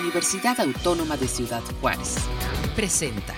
Universidad Autónoma de Ciudad Juárez. Presenta.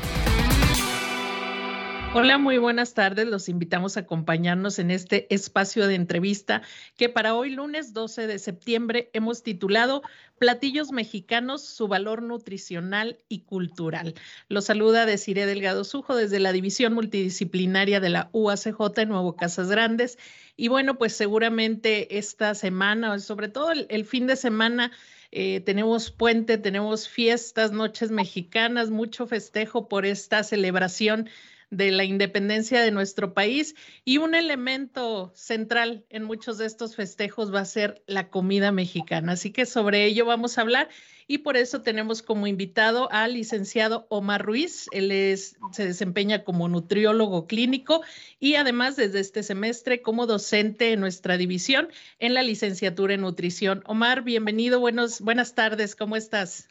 Hola, muy buenas tardes. Los invitamos a acompañarnos en este espacio de entrevista que para hoy lunes 12 de septiembre hemos titulado Platillos mexicanos, su valor nutricional y cultural. Los saluda Desiree Delgado Sujo desde la División Multidisciplinaria de la UACJ en Nuevo Casas Grandes. Y bueno, pues seguramente esta semana, sobre todo el, fin de semana, eh, tenemos puente, tenemos fiestas, noches mexicanas, mucho festejo por esta celebración de la independencia de nuestro país y un elemento central en muchos de estos festejos va a ser la comida mexicana. Así que sobre ello vamos a hablar y por eso tenemos como invitado al licenciado Omar Ruiz. Él es, se desempeña como nutriólogo clínico y además desde este semestre como docente en nuestra división en la licenciatura en nutrición. Omar, bienvenido, buenos, buenas tardes, ¿cómo estás?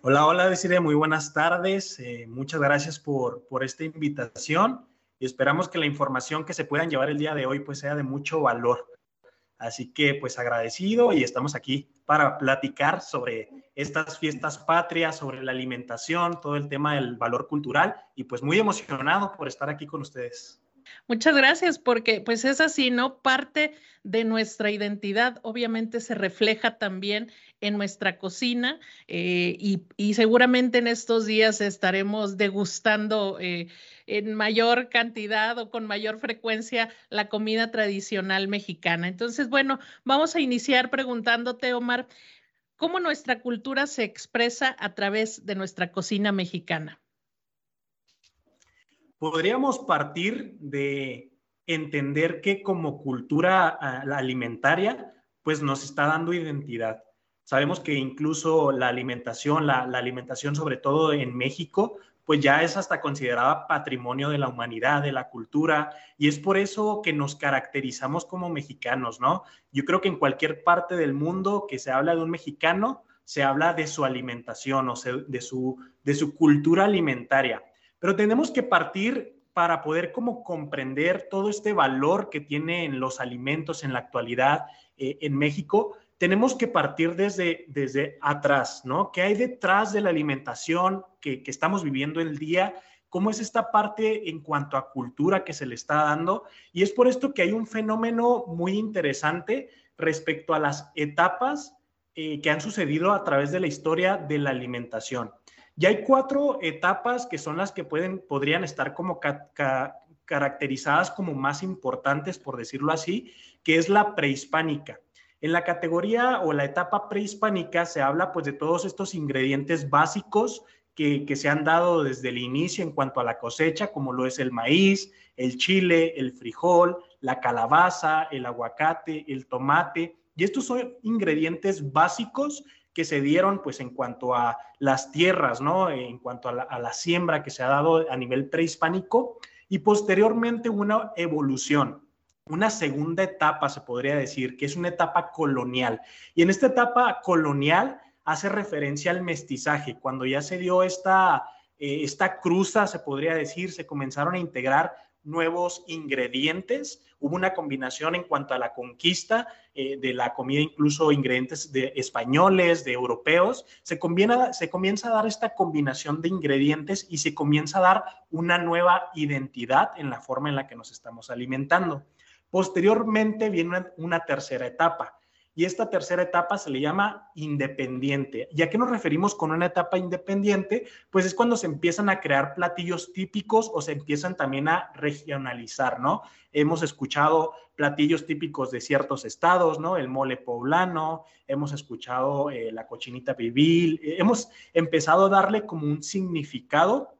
Hola, hola, Desiree, muy buenas tardes. Eh, muchas gracias por, por esta invitación y esperamos que la información que se puedan llevar el día de hoy pues sea de mucho valor. Así que pues agradecido y estamos aquí para platicar sobre estas fiestas patrias, sobre la alimentación, todo el tema del valor cultural y pues muy emocionado por estar aquí con ustedes. Muchas gracias, porque pues es así, ¿no? Parte de nuestra identidad obviamente se refleja también en nuestra cocina eh, y, seguramente en estos días estaremos degustando eh, en mayor cantidad o con mayor frecuencia la comida tradicional mexicana. Entonces, bueno, vamos a iniciar preguntándote, Omar, ¿cómo nuestra cultura se expresa a través de nuestra cocina mexicana? podríamos partir de entender que como cultura ah, alimentaria, pues nos está dando identidad. Sabemos que incluso la alimentación, la, alimentación sobre todo en México, pues ya es hasta considerada patrimonio de la humanidad, de la cultura, y es por eso que nos caracterizamos como mexicanos, ¿no? Yo creo que en cualquier parte del mundo que se habla de un mexicano, se habla de su alimentación o de, su, cultura alimentaria. Pero tenemos que partir para poder como comprender todo este valor que tienen los alimentos en la actualidad eh, en México, tenemos que partir desde, desde atrás, ¿no? ¿Qué hay detrás de la alimentación que, que estamos viviendo el día? ¿Cómo es esta parte en cuanto a cultura que se le está dando? Y es por esto que hay un fenómeno muy interesante respecto a las etapas eh, que han sucedido a través de la historia de la alimentación. Y hay cuatro etapas que son las que pueden, podrían estar como caracterizadas como más importantes, por decirlo así, que es la prehispánica. En la categoría o la etapa prehispánica se habla pues de todos estos ingredientes básicos que, se han dado desde el inicio en cuanto a la cosecha, como lo es el maíz, el chile, el frijol, la calabaza, el aguacate, el tomate. Y estos son ingredientes básicos que se dieron pues en cuanto a las tierras, ¿no? En cuanto a la, siembra que se ha dado a nivel prehispánico y posteriormente una evolución una segunda etapa, se podría decir, que es una etapa colonial. Y en esta etapa colonial hace referencia al mestizaje, cuando ya se dio esta, eh, esta cruza, se podría decir, se comenzaron a integrar nuevos ingredientes, hubo una combinación en cuanto a la conquista eh, de la comida, incluso ingredientes de españoles, de europeos, se, se comienza a dar esta combinación de ingredientes y se comienza a dar una nueva identidad en la forma en la que nos estamos alimentando. Posteriormente viene una tercera etapa, y esta tercera etapa se le llama independiente. ¿Y a qué nos referimos con una etapa independiente? Pues es cuando se empiezan a crear platillos típicos o se empiezan también a regionalizar, ¿no? Hemos escuchado platillos típicos de ciertos estados, ¿no? El mole poblano, hemos escuchado eh, la cochinita pibil, eh, hemos empezado a darle como un significado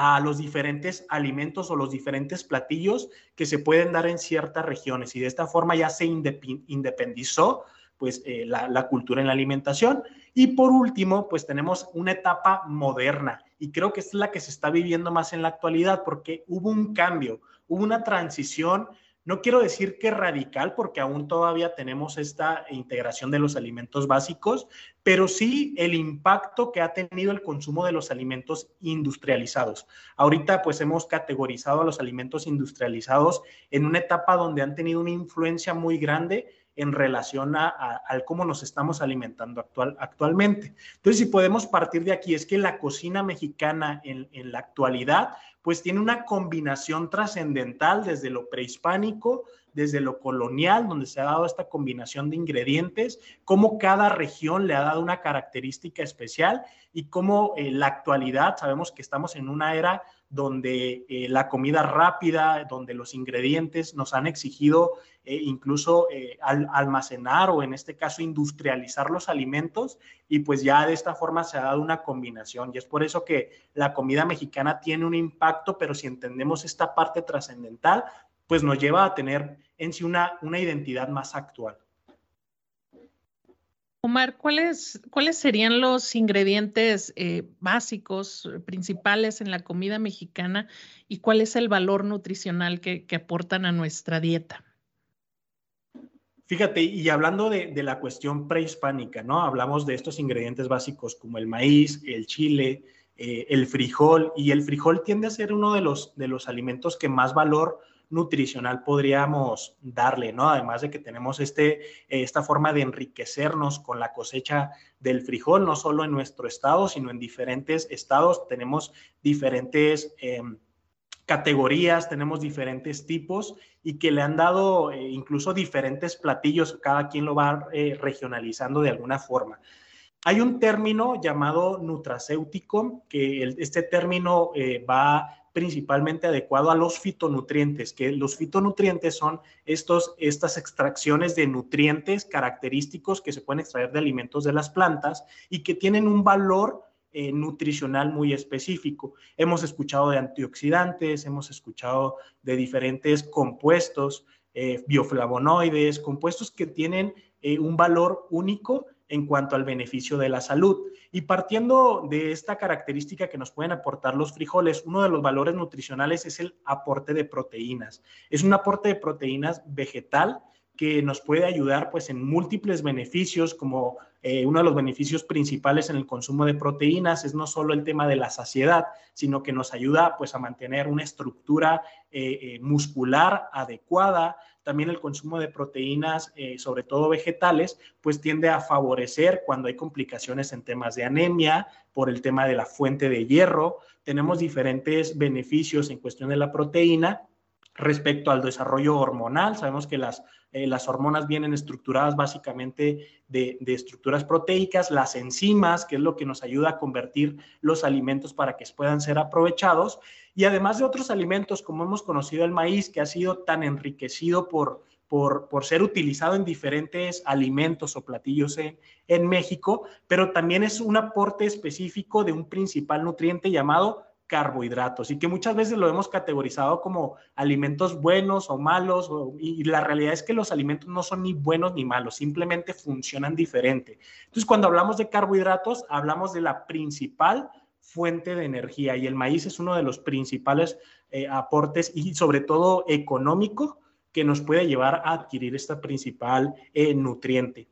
a los diferentes alimentos o los diferentes platillos que se pueden dar en ciertas regiones y de esta forma ya se independizó pues eh, la, la, cultura en la alimentación. Y por último, pues tenemos una etapa moderna y creo que es la que se está viviendo más en la actualidad porque hubo un cambio, hubo una transición no quiero decir que radical, porque aún todavía tenemos esta integración de los alimentos básicos, pero sí el impacto que ha tenido el consumo de los alimentos industrializados. Ahorita pues hemos categorizado a los alimentos industrializados en una etapa donde han tenido una influencia muy grande en relación a, cómo nos estamos alimentando actual, actualmente. Entonces, si podemos partir de aquí, es que la cocina mexicana en, en la actualidad, pues tiene una combinación trascendental desde lo prehispánico, desde lo colonial, donde se ha dado esta combinación de ingredientes, cómo cada región le ha dado una característica especial y cómo en eh, la actualidad, sabemos que estamos en una era donde eh, la comida rápida, donde los ingredientes nos han exigido eh, incluso almacenar o en este caso industrializar los alimentos y pues ya de esta forma se ha dado una combinación y es por eso que la comida mexicana tiene un impacto, pero si entendemos esta parte trascendental, pues nos lleva a tener en sí una, una identidad más actual. Omar, ¿cuáles, ¿cuáles serían los ingredientes eh, básicos, principales en la comida mexicana y cuál es el valor nutricional que, aportan a nuestra dieta? Fíjate, y hablando de, la cuestión prehispánica, ¿no? Hablamos de estos ingredientes básicos como el maíz, el chile, eh, el frijol, y el frijol tiende a ser uno de los, de los alimentos que más valor nutricional podríamos darle, ¿no? Además de que tenemos este, esta forma de enriquecernos con la cosecha del frijol, no solo en nuestro estado, sino en diferentes estados. Tenemos diferentes em, categorías, tenemos diferentes tipos y que le han dado eh, incluso diferentes platillos, cada quien lo va eh, regionalizando de alguna forma. Hay un término llamado nutracéutico, que este término eh, va principalmente adecuado a los fitonutrientes, que los fitonutrientes son estos, estas extracciones de nutrientes característicos que se pueden extraer de alimentos de las plantas y que tienen un valor eh, nutricional muy específico. Hemos escuchado de antioxidantes, hemos escuchado de diferentes compuestos, eh, bioflavonoides, compuestos que tienen eh, un valor único en cuanto al beneficio de la salud. Y partiendo de esta característica que nos pueden aportar los frijoles, uno de los valores nutricionales es el aporte de proteínas. Es un aporte de proteínas vegetal que nos puede ayudar pues en múltiples beneficios, como eh, uno de los beneficios principales en el consumo de proteínas es no solo el tema de la saciedad, sino que nos ayuda pues a mantener una estructura eh, eh, muscular adecuada, también el consumo de proteínas, eh, sobre todo vegetales, pues tiende a favorecer cuando hay complicaciones en temas de anemia, por el tema de la fuente de hierro. Tenemos diferentes beneficios en cuestión de la proteína respecto al desarrollo hormonal. Sabemos que las, eh, las hormonas vienen estructuradas básicamente de, de, estructuras proteicas, las enzimas, que es lo que nos ayuda a convertir los alimentos para que puedan ser aprovechados, y además de otros alimentos, como hemos conocido el maíz, que ha sido tan enriquecido por, por, por ser utilizado en diferentes alimentos o platillos en, en México, pero también es un aporte específico de un principal nutriente llamado carbohidratos y que muchas veces lo hemos categorizado como alimentos buenos o malos y, la realidad es que los alimentos no son ni buenos ni malos, simplemente funcionan diferente. Entonces, cuando hablamos de carbohidratos, hablamos de la principal fuente de energía y el maíz es uno de los principales eh, aportes y sobre todo económico que nos puede llevar a adquirir esta principal eh, nutriente.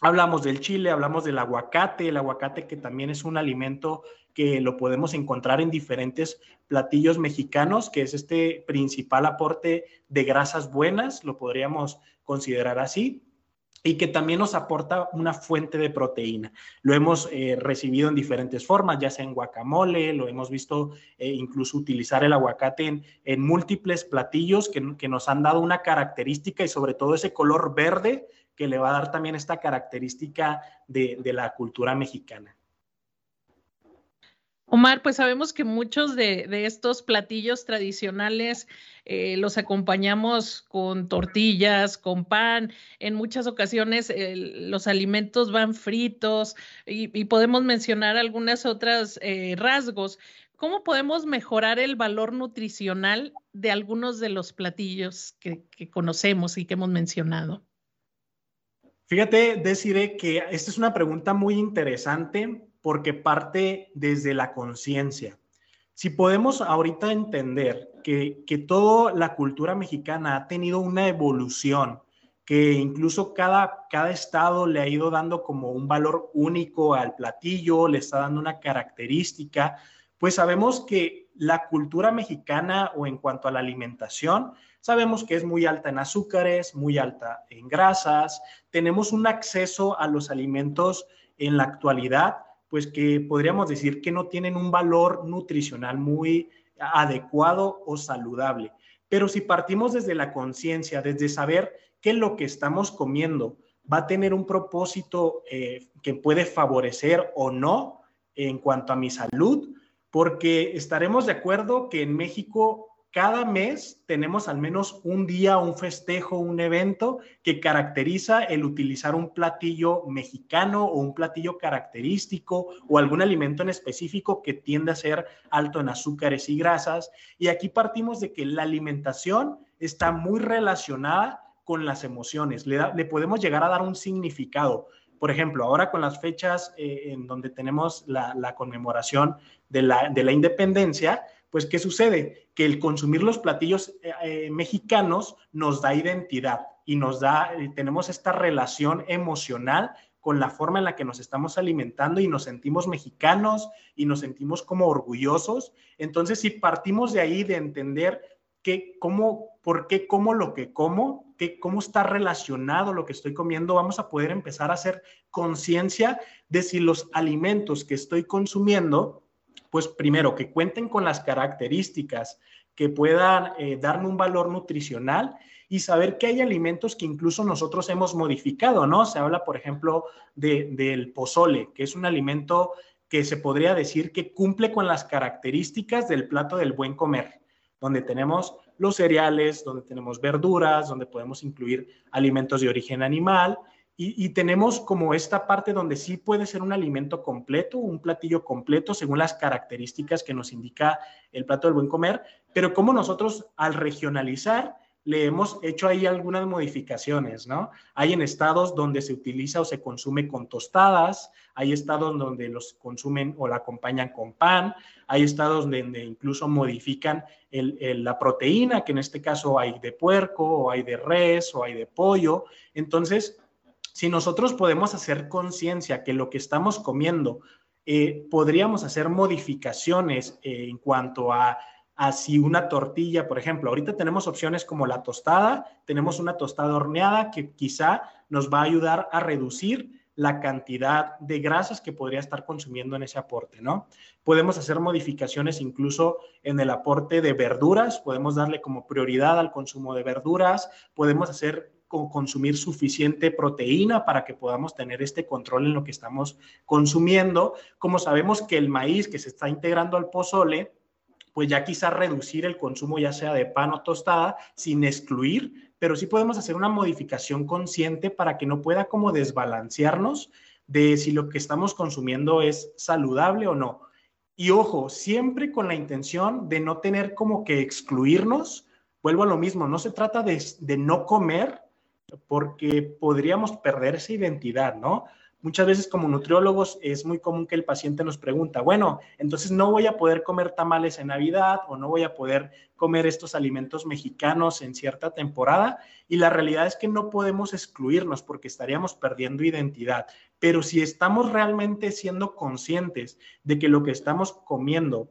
Hablamos del chile, hablamos del aguacate, el aguacate que también es un alimento que lo podemos encontrar en diferentes platillos mexicanos, que es este principal aporte de grasas buenas, lo podríamos considerar así y que también nos aporta una fuente de proteína. Lo hemos eh, recibido en diferentes formas, ya sea en guacamole, lo hemos visto eh, incluso utilizar el aguacate en, múltiples platillos que, nos han dado una característica y sobre todo ese color verde que le va a dar también esta característica de la cultura mexicana. Omar, pues sabemos que muchos de, estos platillos tradicionales eh, los acompañamos con tortillas, con pan. En muchas ocasiones los alimentos van fritos y, podemos mencionar algunas otras eh, rasgos. ¿Cómo podemos mejorar el valor nutricional de algunos de los platillos que, que conocemos y que hemos mencionado? Fíjate, deciré que esta es una pregunta muy interesante porque parte desde la conciencia. Si podemos ahorita entender que, que toda la cultura mexicana ha tenido una evolución, que incluso cada, cada estado le ha ido dando como un valor único al platillo, le está dando una característica, pues sabemos que la cultura mexicana o en cuanto a la alimentación, sabemos que es muy alta en azúcares, muy alta en grasas, tenemos un acceso a los alimentos en la actualidad, pues que podríamos decir que no tienen un valor nutricional muy adecuado o saludable. Pero si partimos desde la conciencia, desde saber que lo que estamos comiendo va a tener un propósito eh, que puede favorecer o no en cuanto a mi salud, porque estaremos de acuerdo que en México cada mes tenemos al menos un día, un festejo, un evento que caracteriza el utilizar un platillo mexicano o un platillo característico o algún alimento en específico que tiende a ser alto en azúcares y grasas. Y aquí partimos de que la alimentación está muy relacionada con las emociones. Le, podemos llegar a dar un significado. Por ejemplo, ahora con las fechas eh, en donde tenemos la, conmemoración de la, de la independencia, pues ¿qué sucede? Que el consumir los platillos eh, eh, mexicanos nos da identidad y nos da, eh, tenemos esta relación emocional con la forma en la que nos estamos alimentando y nos sentimos mexicanos y nos sentimos como orgullosos. Entonces, si partimos de ahí de entender que cómo, por qué como lo que como, que cómo está relacionado lo que estoy comiendo, vamos a poder empezar a hacer conciencia de si los alimentos que estoy consumiendo pues primero, que cuenten con las características que puedan eh, darme un valor nutricional y saber que hay alimentos que incluso nosotros hemos modificado, ¿no? Se habla, por ejemplo, del pozole, que es un alimento que se podría decir que cumple con las características del plato del buen comer, donde tenemos los cereales, donde tenemos verduras, donde podemos incluir alimentos de origen animal y, tenemos como esta parte donde sí puede ser un alimento completo, un platillo completo según las características que nos indica el plato del buen comer, pero como nosotros al regionalizar le hemos hecho ahí algunas modificaciones, ¿no? Hay en estados donde se utiliza o se consume con tostadas, hay estados donde los consumen o la acompañan con pan, hay estados donde incluso modifican la proteína, que en este caso hay de puerco, o hay de res, o hay de pollo. Entonces, si nosotros podemos hacer conciencia que lo que estamos comiendo, eh, podríamos hacer modificaciones eh, en cuanto a, a si una tortilla, por ejemplo, ahorita tenemos opciones como la tostada, tenemos una tostada horneada que quizá nos va a ayudar a reducir la cantidad de grasas que podría estar consumiendo en ese aporte, ¿no? Podemos hacer modificaciones incluso en el aporte de verduras, podemos darle como prioridad al consumo de verduras, podemos hacer consumir suficiente proteína para que podamos tener este control en lo que estamos consumiendo. Como sabemos que el maíz que se está integrando al pozole, pues ya quizá reducir el consumo ya sea de pan o tostada sin excluir, pero sí podemos hacer una modificación consciente para que no pueda como desbalancearnos de si lo que estamos consumiendo es saludable o no. Y ojo, siempre con la intención de no tener como que excluirnos. Vuelvo a lo mismo, no se trata de, de no comer, porque podríamos perder esa identidad, ¿no? Muchas veces como nutriólogos es muy común que el paciente nos pregunta, bueno, entonces no voy a poder comer tamales en Navidad o no voy a poder comer estos alimentos mexicanos en cierta temporada y la realidad es que no podemos excluirnos porque estaríamos perdiendo identidad. Pero si estamos realmente siendo conscientes de que lo que estamos comiendo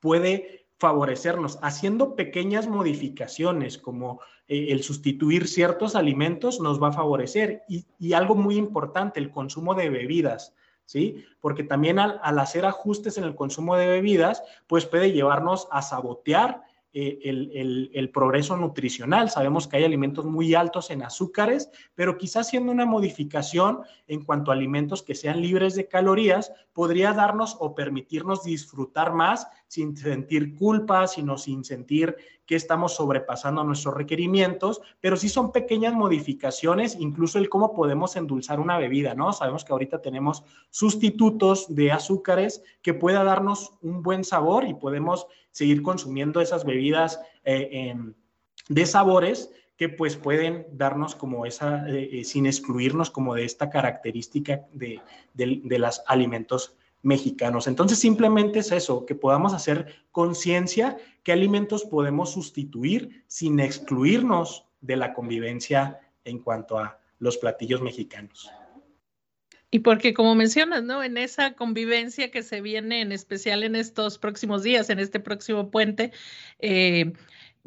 puede favorecernos haciendo pequeñas modificaciones como eh, el sustituir ciertos alimentos nos va a favorecer y, y, algo muy importante, el consumo de bebidas, ¿sí? Porque también al, al hacer ajustes en el consumo de bebidas, pues puede llevarnos a sabotear eh, el, progreso nutricional. Sabemos que hay alimentos muy altos en azúcares, pero quizás haciendo una modificación en cuanto a alimentos que sean libres de calorías, podría darnos o permitirnos disfrutar más sin sentir culpa, sino sin sentir que estamos sobrepasando nuestros requerimientos, pero sí son pequeñas modificaciones, incluso el cómo podemos endulzar una bebida, ¿no? Sabemos que ahorita tenemos sustitutos de azúcares que pueda darnos un buen sabor y podemos seguir consumiendo esas bebidas eh, em, de sabores que pues pueden darnos como esa, eh, eh, sin excluirnos como de esta característica de, de, de los alimentos mexicanos. Entonces simplemente es eso, que podamos hacer conciencia qué alimentos podemos sustituir sin excluirnos de la convivencia en cuanto a los platillos mexicanos. Y porque como mencionas, ¿no? En esa convivencia que se viene, en especial en estos próximos días, en este próximo puente, eh,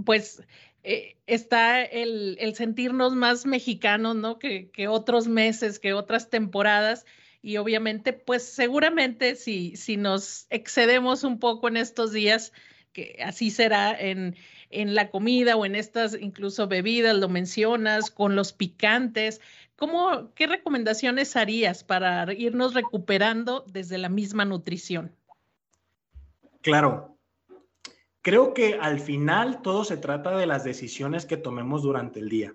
pues eh, está el, sentirnos más mexicanos, ¿no? Que, otros meses, que otras temporadas. Y obviamente, pues seguramente si, si nos excedemos un poco en estos días, que así será en, en la comida o en estas incluso bebidas, lo mencionas, con los picantes. ¿Cómo, ¿Qué recomendaciones harías para irnos recuperando desde la misma nutrición? Claro, Creo que al final todo se trata de las decisiones que tomemos durante el día.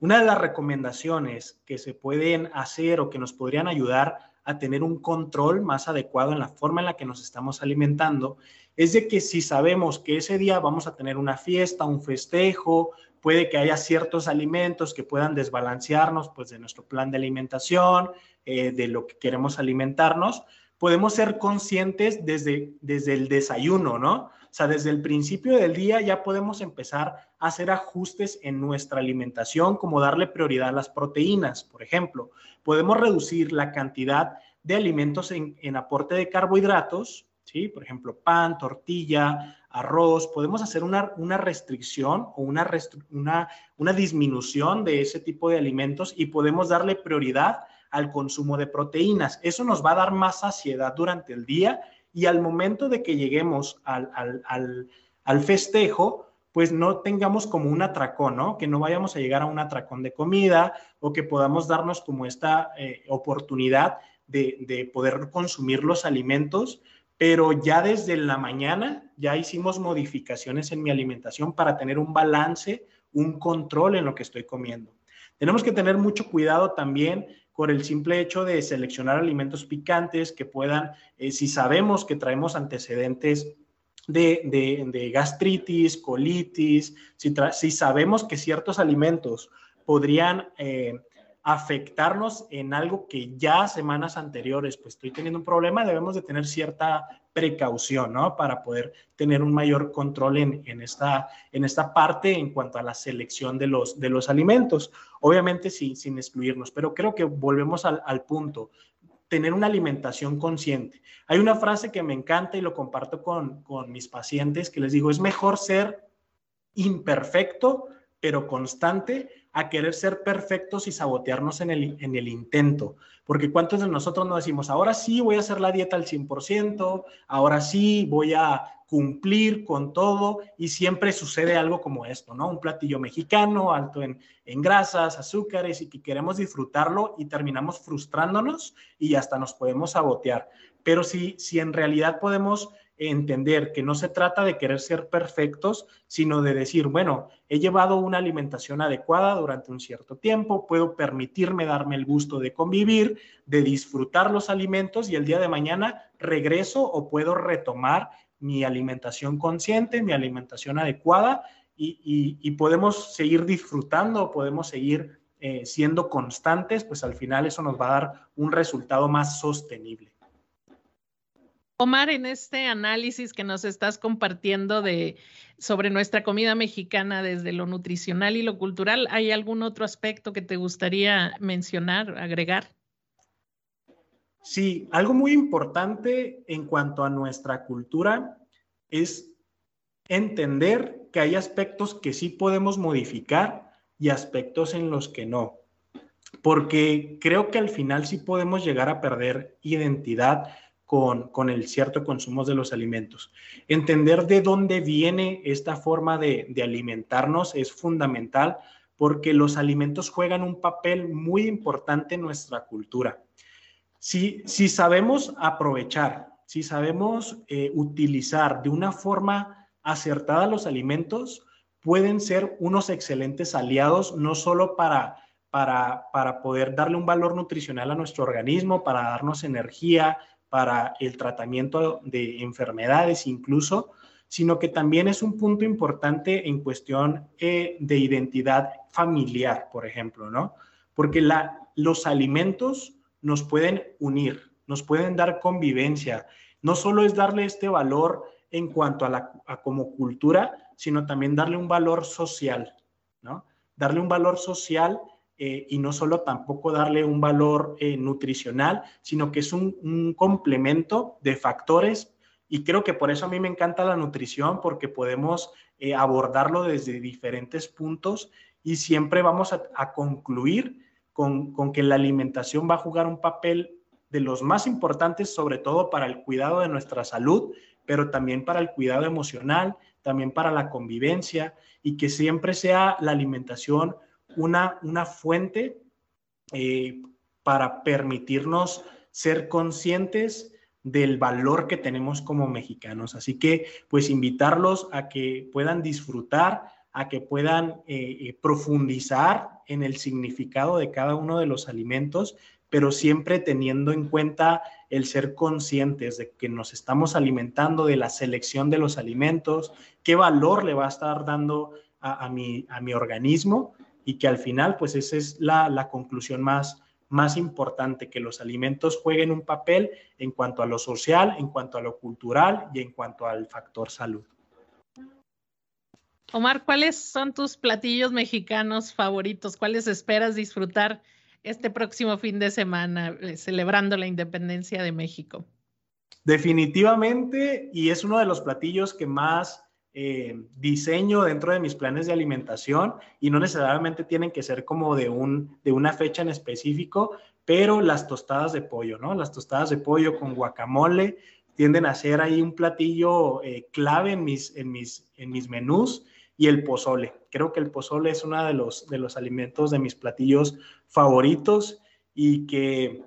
Una de las recomendaciones que se pueden hacer o que nos podrían ayudar a tener un control más adecuado en la forma en la que nos estamos alimentando es de que si sabemos que ese día vamos a tener una fiesta, un festejo, puede que haya ciertos alimentos que puedan desbalancearnos pues de nuestro plan de alimentación, eh, de lo que queremos alimentarnos, podemos ser conscientes desde, desde el desayuno, ¿no? O sea, desde el principio del día ya podemos empezar a hacer ajustes en nuestra alimentación, como darle prioridad a las proteínas, por ejemplo. Podemos reducir la cantidad de alimentos en, aporte de carbohidratos, ¿sí? Por ejemplo, pan, tortilla, arroz. Podemos hacer una, una restricción o una, una, una disminución de ese tipo de alimentos y podemos darle prioridad al consumo de proteínas. Eso nos va a dar más saciedad durante el día y al momento de que lleguemos al, al, festejo, pues no tengamos como un atracón, ¿no? Que no vayamos a llegar a un atracón de comida o que podamos darnos como esta eh, oportunidad de, de, poder consumir los alimentos, pero ya desde la mañana ya hicimos modificaciones en mi alimentación para tener un balance, un control en lo que estoy comiendo. Tenemos que tener mucho cuidado también por el simple hecho de seleccionar alimentos picantes que puedan, eh, si sabemos que traemos antecedentes de, gastritis, colitis, si, sabemos que ciertos alimentos podrían eh, afectarnos en algo que ya semanas anteriores, pues estoy teniendo un problema, debemos de tener cierta precaución, ¿no? Para poder tener un mayor control en, esta, en esta parte en cuanto a la selección de los, de los alimentos. Obviamente sin, sin excluirnos, pero creo que volvemos al, al punto tener una alimentación consciente. Hay una frase que me encanta y lo comparto con, con mis pacientes que les digo, es mejor ser imperfecto, pero constante, a querer ser perfectos y sabotearnos en el, en el intento. Porque cuántos de nosotros no decimos, ahora sí voy a hacer la dieta al 100%, ahora sí voy a cumplir con todo y siempre sucede algo como esto, ¿no? Un platillo mexicano alto en, en grasas, azúcares y que queremos disfrutarlo y terminamos frustrándonos y hasta nos podemos sabotear. Pero si, si en realidad podemos entender que no se trata de querer ser perfectos, sino de decir, bueno, he llevado una alimentación adecuada durante un cierto tiempo, puedo permitirme darme el gusto de convivir, de disfrutar los alimentos y el día de mañana regreso o puedo retomar mi alimentación consciente, mi alimentación adecuada y, podemos seguir disfrutando, podemos seguir eh, siendo constantes, pues al final eso nos va a dar un resultado más sostenible. Omar, en este análisis que nos estás compartiendo de sobre nuestra comida mexicana desde lo nutricional y lo cultural, ¿hay algún otro aspecto que te gustaría mencionar, agregar? Sí, algo muy importante en cuanto a nuestra cultura es entender que hay aspectos que sí podemos modificar y aspectos en los que no. Porque creo que al final sí podemos llegar a perder identidad con, el cierto consumo de los alimentos. Entender de dónde viene esta forma de, alimentarnos es fundamental porque los alimentos juegan un papel muy importante en nuestra cultura. Si, si sabemos aprovechar, si sabemos eh, utilizar de una forma acertada los alimentos, pueden ser unos excelentes aliados, no solo para, para, para poder darle un valor nutricional a nuestro organismo, para darnos energía, para el tratamiento de enfermedades incluso, sino que también es un punto importante en cuestión eh, de identidad familiar, por ejemplo, ¿no? Porque los alimentos nos pueden unir, nos pueden dar convivencia. No solo es darle este valor en cuanto a, la, a como cultura, sino también darle un valor social, ¿no? Darle un valor social eh, y no solo tampoco darle un valor eh, nutricional, sino que es un, complemento de factores. Y creo que por eso a mí me encanta la nutrición, porque podemos eh, abordarlo desde diferentes puntos y siempre vamos a, concluir con, con que la alimentación va a jugar un papel de los más importantes, sobre todo para el cuidado de nuestra salud, pero también para el cuidado emocional, también para la convivencia y que siempre sea la alimentación una, una fuente eh, para permitirnos ser conscientes del valor que tenemos como mexicanos. Así que, pues, invitarlos a que puedan disfrutar, a que puedan eh, eh, profundizar en el significado de cada uno de los alimentos, pero siempre teniendo en cuenta el ser conscientes de que nos estamos alimentando, de la selección de los alimentos, qué valor le va a estar dando a, mi, a mi organismo y que al final, pues esa es la, la conclusión más, más importante, que los alimentos jueguen un papel en cuanto a lo social, en cuanto a lo cultural y en cuanto al factor salud. Omar, ¿cuáles son tus platillos mexicanos favoritos? ¿Cuáles esperas disfrutar este próximo fin de semana eh, celebrando la independencia de México? Definitivamente, y es uno de los platillos que más eh, diseño dentro de mis planes de alimentación y no necesariamente tienen que ser como de, un, de una fecha en específico, pero las tostadas de pollo, ¿no? Las tostadas de pollo con guacamole tienden a ser ahí un platillo eh, clave en mis, en, mis, en mis menús y el pozole. Creo que el pozole es uno de los, de los alimentos de mis platillos favoritos y que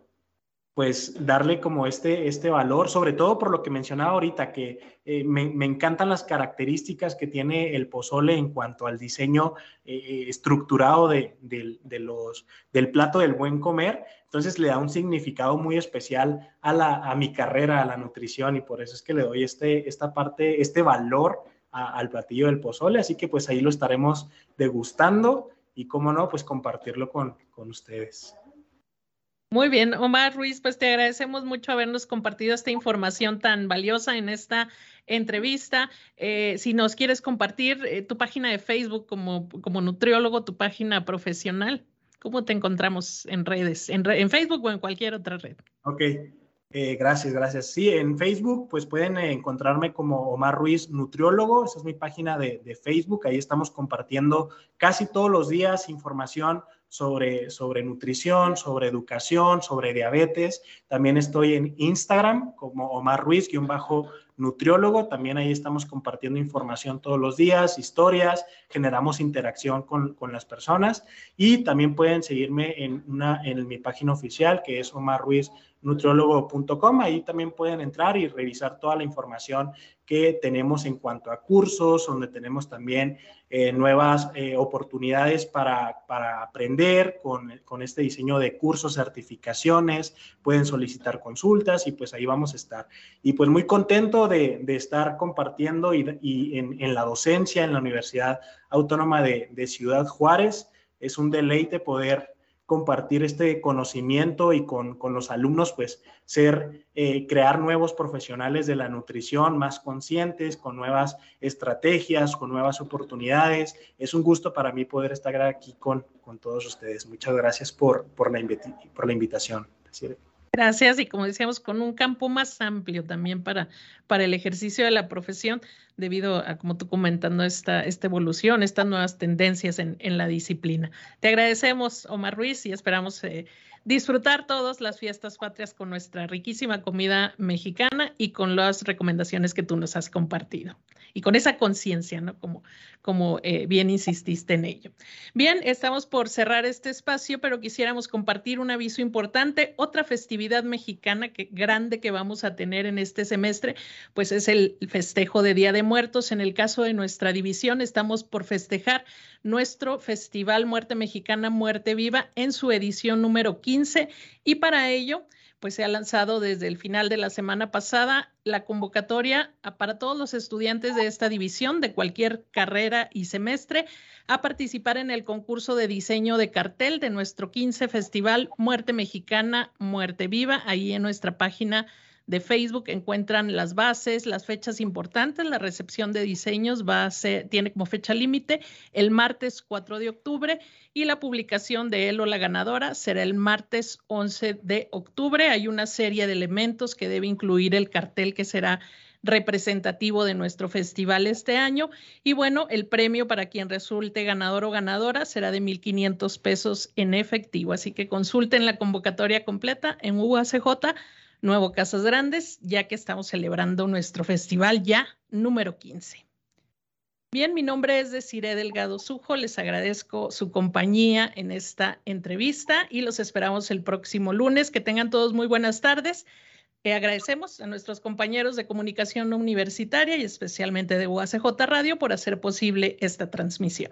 pues darle como este, este valor, sobre todo por lo que mencionaba ahorita, que eh, me, me, encantan las características que tiene el pozole en cuanto al diseño eh, eh, estructurado de, de, los, del plato del buen comer. Entonces le da un significado muy especial a, la, a mi carrera, a la nutrición, y por eso es que le doy este, esta parte, este valor al platillo del pozole. Así que pues ahí lo estaremos degustando y, cómo no, pues compartirlo con, con ustedes. Muy bien, Omar Ruiz, pues te agradecemos mucho habernos compartido esta información tan valiosa en esta entrevista. Eh, si nos quieres compartir eh, tu página de Facebook como, como nutriólogo, tu página profesional, ¿cómo te encontramos en redes, en, en Facebook o en cualquier otra red? Ok, eh, gracias, gracias. Sí, en Facebook, pues pueden encontrarme como Omar Ruiz Nutriólogo, esa es mi página de, de Facebook, ahí estamos compartiendo casi todos los días información sobre, sobre nutrición, sobre educación, sobre diabetes. También estoy en Instagram como Omar Ruiz-nutriólogo. También ahí estamos compartiendo información todos los días, historias, generamos interacción con, con las personas. Y también pueden seguirme en, una, en mi página oficial que es Omar Ruiz nutriólogo.com. Ahí también pueden entrar y revisar toda la información que tenemos en cuanto a cursos, donde tenemos también eh, nuevas eh, oportunidades para, para aprender con, con, este diseño de cursos, certificaciones, pueden solicitar consultas y pues ahí vamos a estar. Y pues muy contento de, de estar compartiendo y, y en, en, la docencia en la Universidad Autónoma de, de Ciudad Juárez. Es un deleite poder compartir este conocimiento y con, con los alumnos, pues ser, eh, crear nuevos profesionales de la nutrición más conscientes, con nuevas estrategias, con nuevas oportunidades. Es un gusto para mí poder estar aquí con, con todos ustedes. Muchas gracias por, por, la, por la invitación. Gracias y como decíamos, con un campo más amplio también para, para el ejercicio de la profesión, debido a, como tú comentando, esta, esta evolución, estas nuevas tendencias en, en la disciplina. Te agradecemos, Omar Ruiz, y esperamos eh, disfrutar todas las fiestas patrias con nuestra riquísima comida mexicana y con las recomendaciones que tú nos has compartido. Y con esa conciencia, ¿no? Como, como eh, bien insististe en ello. Bien, estamos por cerrar este espacio, pero quisiéramos compartir un aviso importante. Otra festividad mexicana que, grande que vamos a tener en este semestre, pues es el festejo de Día de Muertos. En el caso de nuestra división, estamos por festejar nuestro Festival Muerte Mexicana, Muerte Viva, en su edición número 15. Y para ello, pues se ha lanzado desde el final de la semana pasada la convocatoria para todos los estudiantes de esta división de cualquier carrera y semestre a participar en el concurso de diseño de cartel de nuestro 15 Festival Muerte Mexicana, Muerte Viva, ahí en nuestra página de Facebook encuentran las bases, las fechas importantes. La recepción de diseños va a ser, tiene como fecha límite el martes 4 de octubre y la publicación de él o la ganadora será el martes 11 de octubre. Hay una serie de elementos que debe incluir el cartel que será representativo de nuestro festival este año. Y bueno, el premio para quien resulte ganador o ganadora será de 1.500 pesos en efectivo. Así que consulten la convocatoria completa en UACJ Nuevo Casas Grandes, ya que estamos celebrando nuestro festival ya número 15. Bien, mi nombre es Desiree Delgado Sujo. Les agradezco su compañía en esta entrevista y los esperamos el próximo lunes. Que tengan todos muy buenas tardes. Agradecemos a nuestros compañeros de comunicación universitaria y especialmente de UACJ Radio por hacer posible esta transmisión.